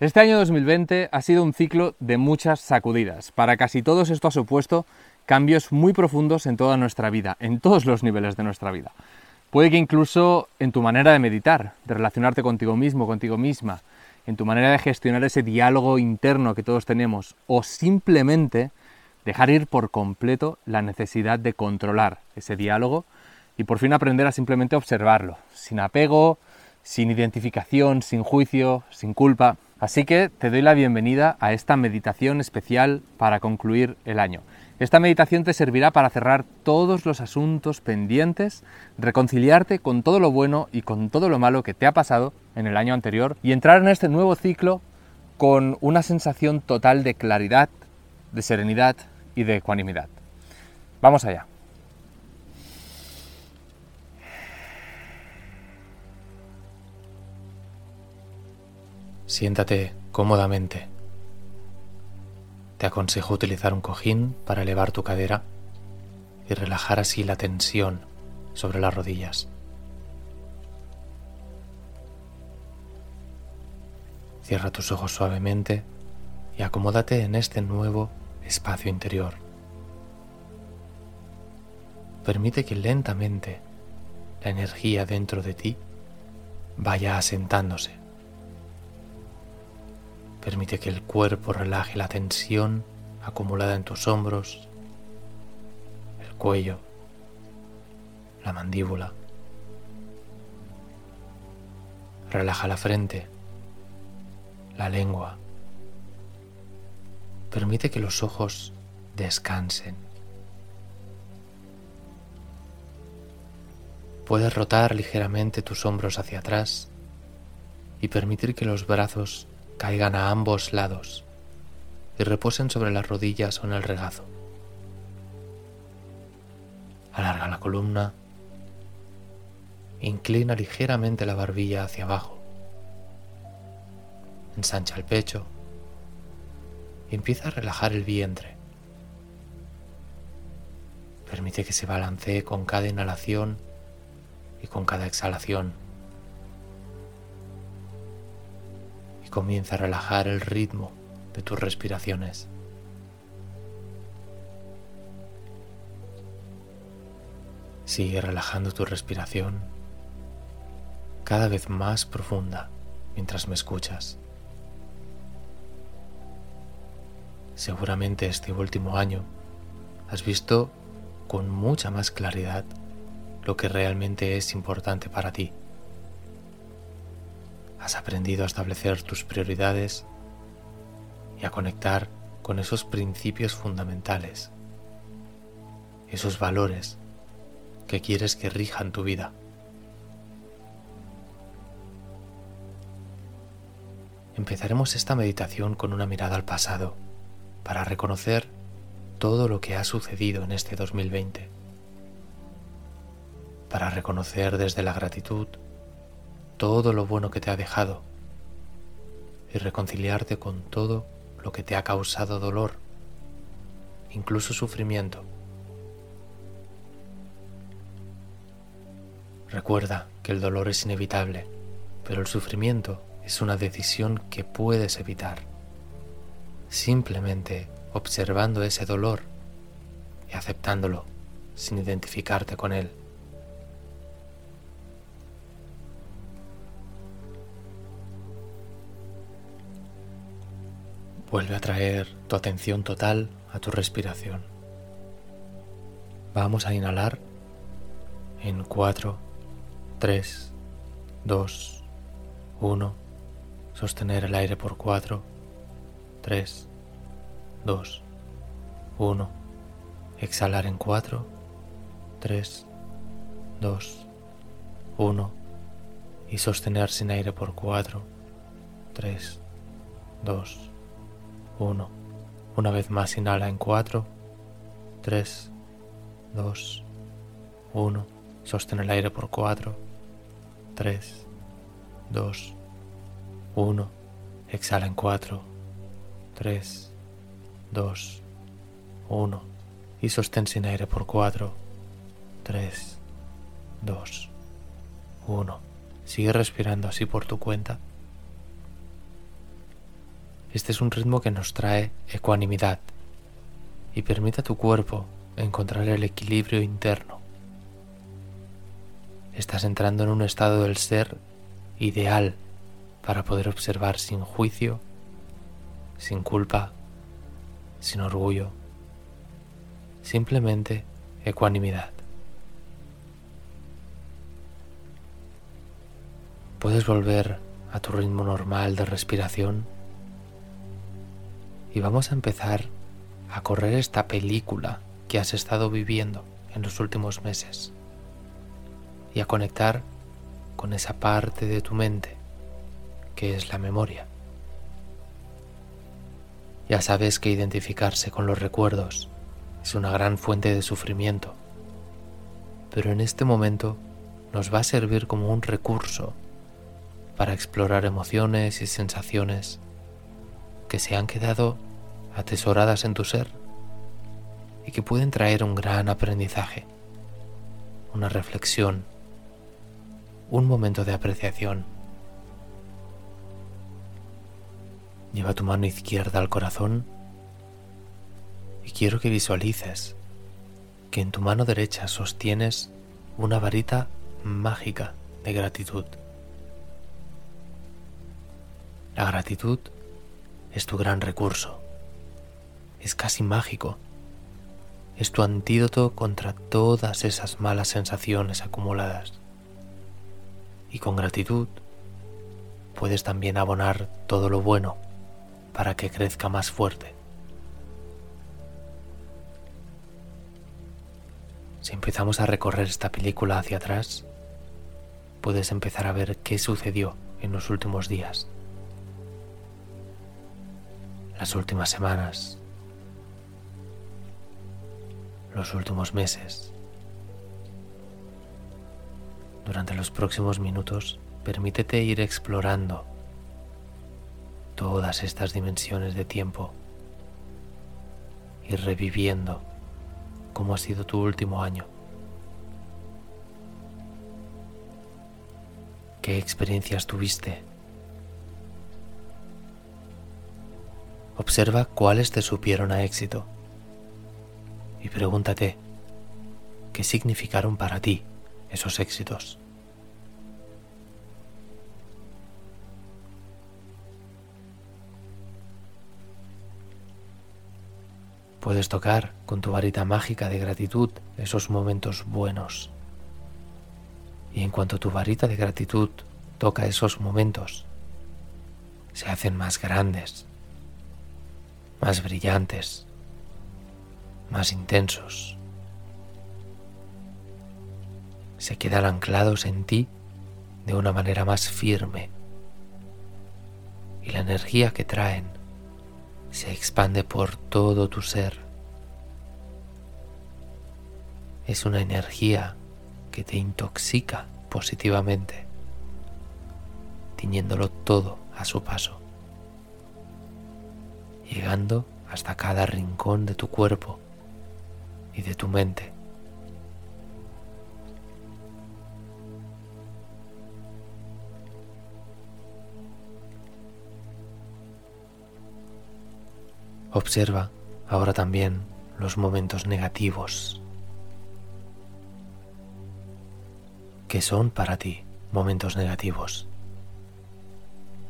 Este año 2020 ha sido un ciclo de muchas sacudidas. Para casi todos esto ha supuesto cambios muy profundos en toda nuestra vida, en todos los niveles de nuestra vida. Puede que incluso en tu manera de meditar, de relacionarte contigo mismo, contigo misma, en tu manera de gestionar ese diálogo interno que todos tenemos, o simplemente dejar ir por completo la necesidad de controlar ese diálogo y por fin aprender a simplemente observarlo, sin apego, sin identificación, sin juicio, sin culpa. Así que te doy la bienvenida a esta meditación especial para concluir el año. Esta meditación te servirá para cerrar todos los asuntos pendientes, reconciliarte con todo lo bueno y con todo lo malo que te ha pasado en el año anterior y entrar en este nuevo ciclo con una sensación total de claridad, de serenidad y de ecuanimidad. Vamos allá. Siéntate cómodamente. Te aconsejo utilizar un cojín para elevar tu cadera y relajar así la tensión sobre las rodillas. Cierra tus ojos suavemente y acomódate en este nuevo espacio interior. Permite que lentamente la energía dentro de ti vaya asentándose. Permite que el cuerpo relaje la tensión acumulada en tus hombros, el cuello, la mandíbula. Relaja la frente, la lengua. Permite que los ojos descansen. Puedes rotar ligeramente tus hombros hacia atrás y permitir que los brazos caigan a ambos lados y reposen sobre las rodillas o en el regazo. Alarga la columna, inclina ligeramente la barbilla hacia abajo, ensancha el pecho y empieza a relajar el vientre. Permite que se balancee con cada inhalación y con cada exhalación. Comienza a relajar el ritmo de tus respiraciones. Sigue relajando tu respiración cada vez más profunda mientras me escuchas. Seguramente este último año has visto con mucha más claridad lo que realmente es importante para ti. Has aprendido a establecer tus prioridades y a conectar con esos principios fundamentales, esos valores que quieres que rijan tu vida. Empezaremos esta meditación con una mirada al pasado para reconocer todo lo que ha sucedido en este 2020, para reconocer desde la gratitud todo lo bueno que te ha dejado y reconciliarte con todo lo que te ha causado dolor, incluso sufrimiento. Recuerda que el dolor es inevitable, pero el sufrimiento es una decisión que puedes evitar. Simplemente observando ese dolor y aceptándolo sin identificarte con él. Vuelve a traer tu atención total a tu respiración. Vamos a inhalar en 4, 3, 2, 1. Sostener el aire por 4, 3, 2, 1. Exhalar en 4, 3, 2, 1. Y sostener sin aire por 4, 3, 2, 1. 1. Una vez más inhala en 4, 3, 2, 1. Sostén el aire por 4, 3, 2, 1. Exhala en 4, 3, 2, 1. Y sostén sin aire por 4, 3, 2, 1. Sigue respirando así por tu cuenta Este es un ritmo que nos trae ecuanimidad y permite a tu cuerpo encontrar el equilibrio interno. Estás entrando en un estado del ser ideal para poder observar sin juicio, sin culpa, sin orgullo, simplemente ecuanimidad. Puedes volver a tu ritmo normal de respiración y vamos a empezar a correr esta película que has estado viviendo en los últimos meses y a conectar con esa parte de tu mente que es la memoria. Ya sabes que identificarse con los recuerdos es una gran fuente de sufrimiento, pero en este momento nos va a servir como un recurso para explorar emociones y sensaciones que se han quedado atesoradas en tu ser y que pueden traer un gran aprendizaje, una reflexión, un momento de apreciación. Lleva tu mano izquierda al corazón y quiero que visualices que en tu mano derecha sostienes una varita mágica de gratitud. La gratitud es tu gran recurso. Es casi mágico. Es tu antídoto contra todas esas malas sensaciones acumuladas. Y con gratitud puedes también abonar todo lo bueno para que crezca más fuerte. Si empezamos a recorrer esta película hacia atrás, puedes empezar a ver qué sucedió en los últimos días las últimas semanas, los últimos meses. Durante los próximos minutos, permítete ir explorando todas estas dimensiones de tiempo y reviviendo cómo ha sido tu último año. ¿Qué experiencias tuviste? Observa cuáles te supieron a éxito y pregúntate qué significaron para ti esos éxitos. Puedes tocar con tu varita mágica de gratitud esos momentos buenos. Y en cuanto tu varita de gratitud toca esos momentos, se hacen más grandes, más brillantes, más intensos. Se quedan anclados en ti de una manera más firme y la energía que traen se expande por todo tu ser. Es una energía que te intoxica positivamente, tiñéndolo todo a su paso llegando hasta cada rincón de tu cuerpo y de tu mente. Observa ahora también los momentos negativos. ¿Qué son para ti momentos negativos?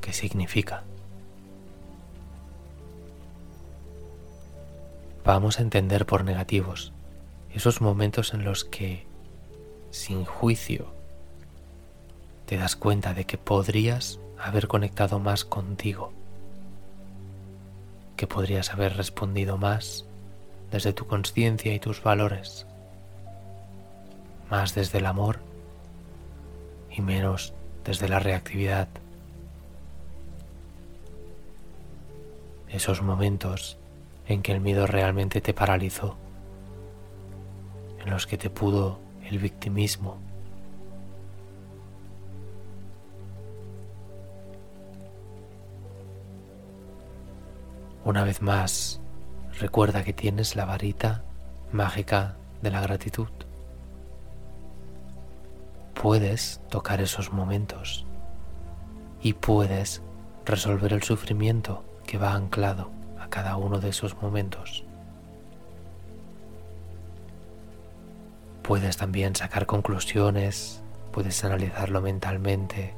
¿Qué significa? Vamos a entender por negativos esos momentos en los que, sin juicio, te das cuenta de que podrías haber conectado más contigo, que podrías haber respondido más desde tu conciencia y tus valores, más desde el amor y menos desde la reactividad. Esos momentos en que el miedo realmente te paralizó, en los que te pudo el victimismo. Una vez más, recuerda que tienes la varita mágica de la gratitud. Puedes tocar esos momentos y puedes resolver el sufrimiento que va anclado cada uno de esos momentos. Puedes también sacar conclusiones, puedes analizarlo mentalmente,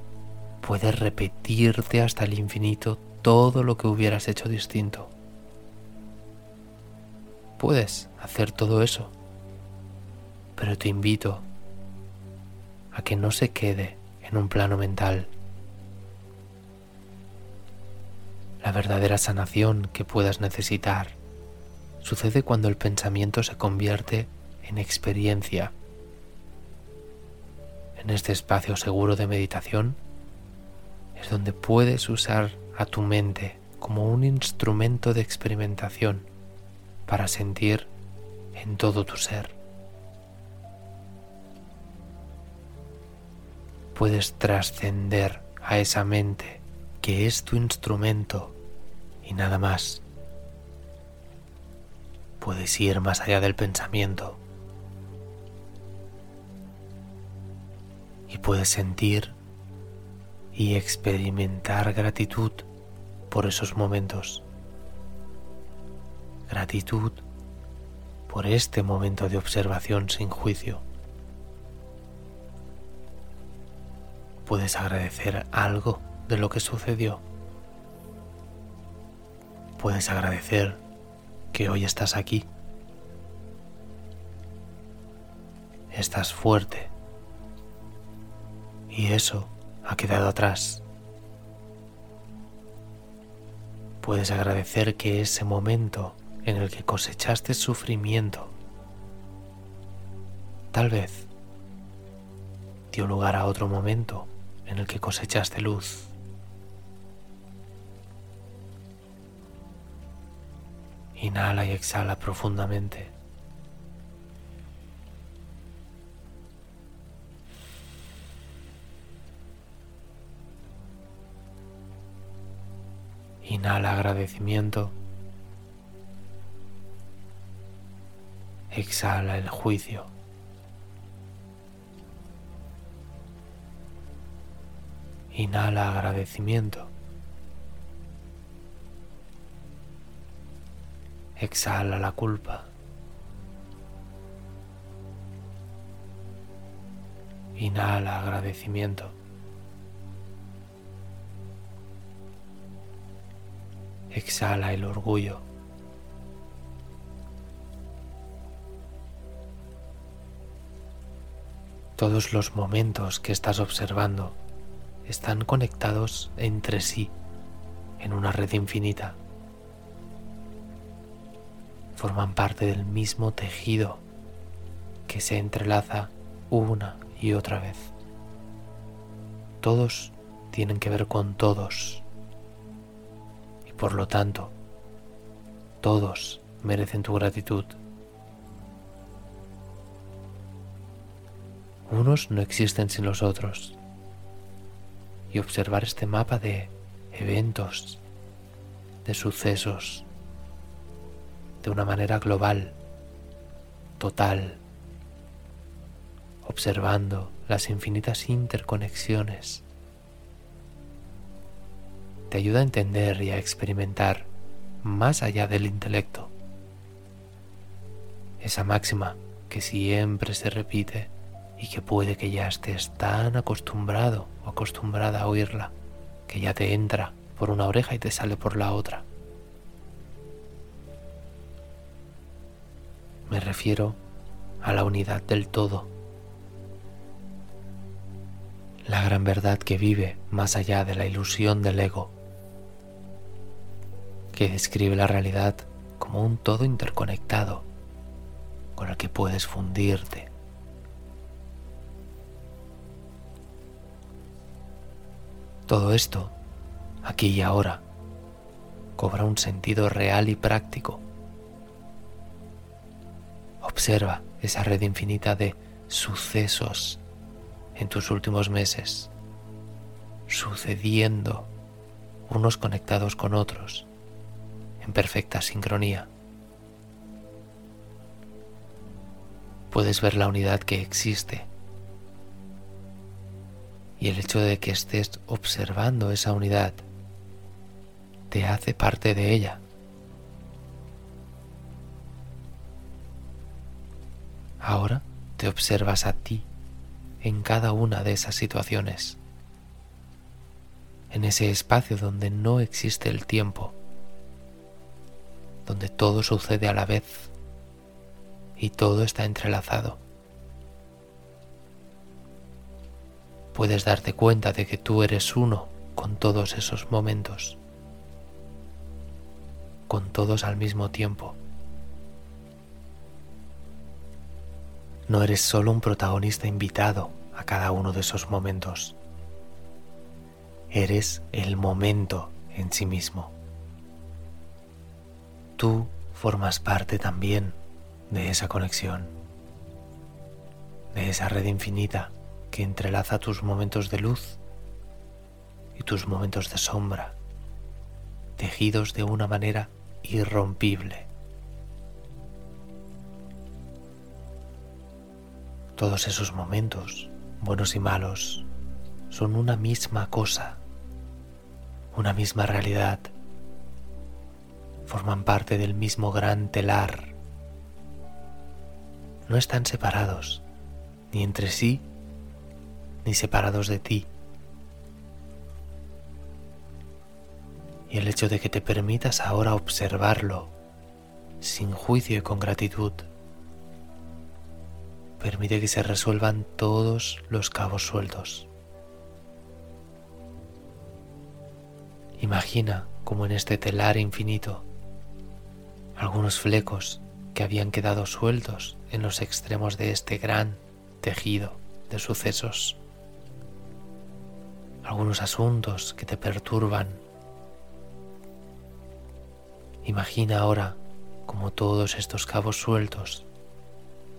puedes repetirte hasta el infinito todo lo que hubieras hecho distinto. Puedes hacer todo eso, pero te invito a que no se quede en un plano mental. La verdadera sanación que puedas necesitar sucede cuando el pensamiento se convierte en experiencia. En este espacio seguro de meditación es donde puedes usar a tu mente como un instrumento de experimentación para sentir en todo tu ser. Puedes trascender a esa mente que es tu instrumento y nada más. Puedes ir más allá del pensamiento y puedes sentir y experimentar gratitud por esos momentos. Gratitud por este momento de observación sin juicio. Puedes agradecer algo de lo que sucedió. Puedes agradecer que hoy estás aquí. Estás fuerte. Y eso ha quedado atrás. Puedes agradecer que ese momento en el que cosechaste sufrimiento tal vez dio lugar a otro momento en el que cosechaste luz. Inhala y exhala profundamente. Inhala agradecimiento. Exhala el juicio. Inhala agradecimiento. Exhala la culpa. Inhala agradecimiento. Exhala el orgullo. Todos los momentos que estás observando están conectados entre sí en una red infinita. Forman parte del mismo tejido que se entrelaza una y otra vez. Todos tienen que ver con todos. Y por lo tanto, todos merecen tu gratitud. Unos no existen sin los otros y observar este mapa de eventos, de sucesos, de una manera global, total, observando las infinitas interconexiones. Te ayuda a entender y a experimentar más allá del intelecto. Esa máxima que siempre se repite y que puede que ya estés tan acostumbrado o acostumbrada a oírla que ya te entra por una oreja y te sale por la otra. Me refiero a la unidad del todo, la gran verdad que vive más allá de la ilusión del ego, que describe la realidad como un todo interconectado con el que puedes fundirte. Todo esto, aquí y ahora, cobra un sentido real y práctico. Observa esa red infinita de sucesos en tus últimos meses, sucediendo unos conectados con otros, en perfecta sincronía. Puedes ver la unidad que existe y el hecho de que estés observando esa unidad te hace parte de ella. Ahora te observas a ti en cada una de esas situaciones, en ese espacio donde no existe el tiempo, donde todo sucede a la vez y todo está entrelazado. Puedes darte cuenta de que tú eres uno con todos esos momentos, con todos al mismo tiempo. No eres solo un protagonista invitado a cada uno de esos momentos. Eres el momento en sí mismo. Tú formas parte también de esa conexión, de esa red infinita que entrelaza tus momentos de luz y tus momentos de sombra, tejidos de una manera irrompible. Todos esos momentos, buenos y malos, son una misma cosa, una misma realidad. Forman parte del mismo gran telar. No están separados, ni entre sí, ni separados de ti. Y el hecho de que te permitas ahora observarlo sin juicio y con gratitud permite que se resuelvan todos los cabos sueltos. Imagina como en este telar infinito algunos flecos que habían quedado sueltos en los extremos de este gran tejido de sucesos. Algunos asuntos que te perturban. Imagina ahora como todos estos cabos sueltos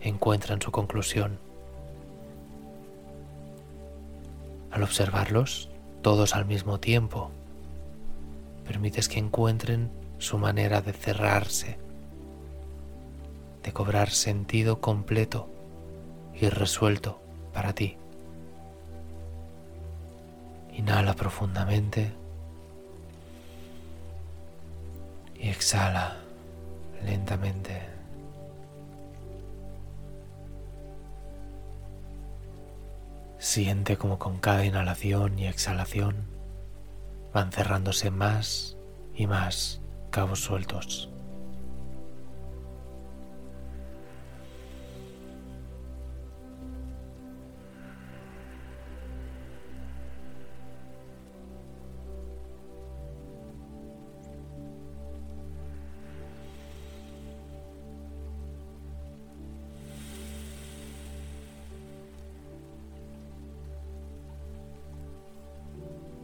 encuentran su conclusión. Al observarlos todos al mismo tiempo, permites que encuentren su manera de cerrarse, de cobrar sentido completo y resuelto para ti. Inhala profundamente y exhala lentamente. Siente como con cada inhalación y exhalación van cerrándose más y más cabos sueltos.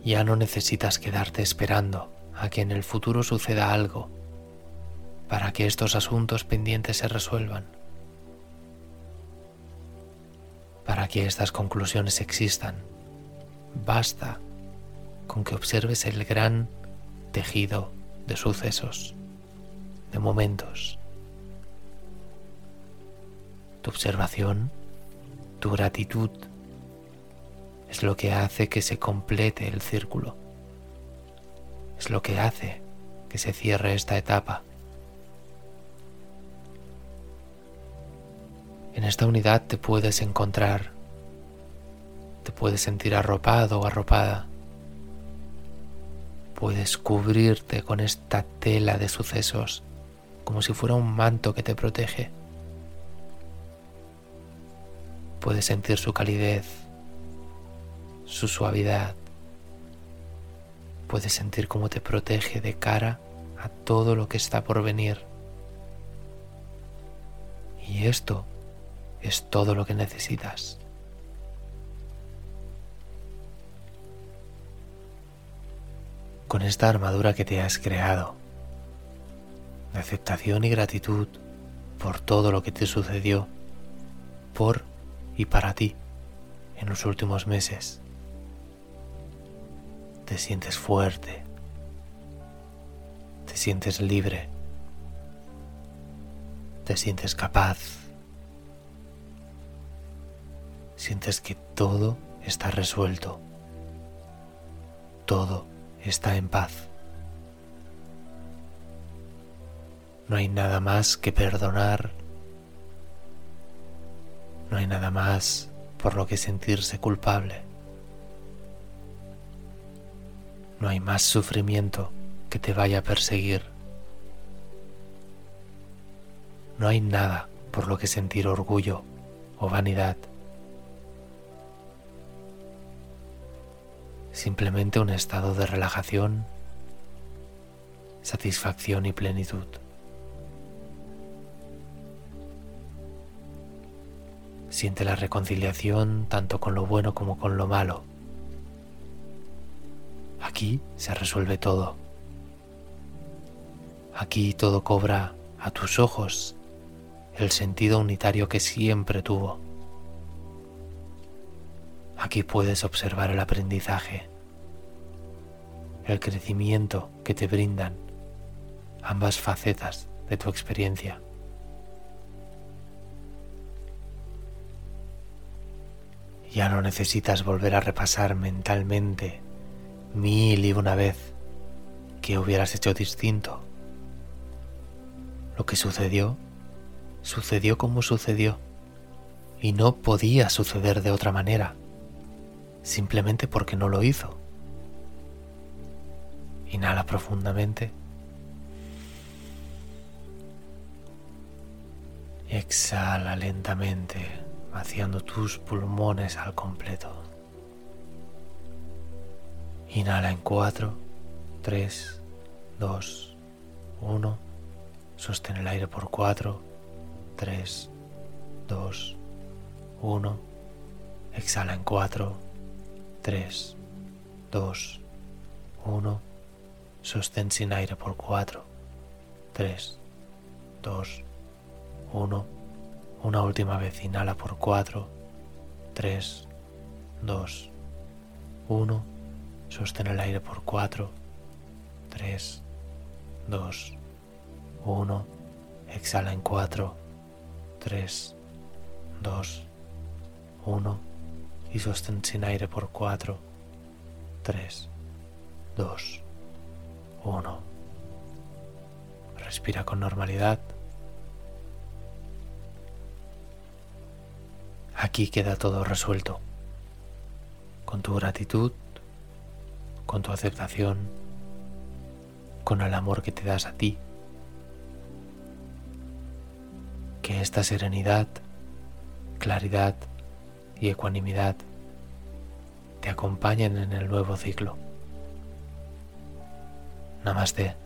Ya no necesitas quedarte esperando a que en el futuro suceda algo para que estos asuntos pendientes se resuelvan, para que estas conclusiones existan. Basta con que observes el gran tejido de sucesos, de momentos. Tu observación, tu gratitud, es lo que hace que se complete el círculo. Es lo que hace que se cierre esta etapa. En esta unidad te puedes encontrar, te puedes sentir arropado o arropada. Puedes cubrirte con esta tela de sucesos como si fuera un manto que te protege. Puedes sentir su calidez, su suavidad. Puedes sentir cómo te protege de cara a todo lo que está por venir. Y esto es todo lo que necesitas. Con esta armadura que te has creado, de aceptación y gratitud por todo lo que te sucedió, por y para ti en los últimos meses te sientes fuerte, te sientes libre, te sientes capaz, sientes que todo está resuelto, todo está en paz. No hay nada más que perdonar. No hay nada más por lo que sentirse culpable. No hay más sufrimiento que te vaya a perseguir. No hay nada por lo que sentir orgullo o vanidad. Simplemente un estado de relajación, satisfacción y plenitud. Siente la reconciliación tanto con lo bueno como con lo malo. Aquí se resuelve todo. Aquí todo cobra a tus ojos el sentido unitario que siempre tuvo. Aquí puedes observar el aprendizaje, el crecimiento que te brindan ambas facetas de tu experiencia. Ya no necesitas volver a repasar mentalmente mil y una vez que hubieras hecho distinto. Lo que sucedió, sucedió como sucedió y no podía suceder de otra manera, simplemente porque no lo hizo. Inhala profundamente. Exhala lentamente vaciando tus pulmones al completo. Inhala en 4, 3, 2, 1. Sostén el aire por 4, 3, 2, 1. Exhala en 4, 3, 2, 1. Sostén sin aire por 4, 3, 2, 1 una última vez inhala por 4, 3, 2, 1. Sostén el aire por 4, 3, 2, 1. Exhala en 4, 3, 2, 1. Y sostén sin aire por 4, 3, 2, 1. Respira con normalidad. Aquí queda todo resuelto, con tu gratitud, con tu aceptación, con el amor que te das a ti. Que esta serenidad, claridad y ecuanimidad te acompañen en el nuevo ciclo. Namaste.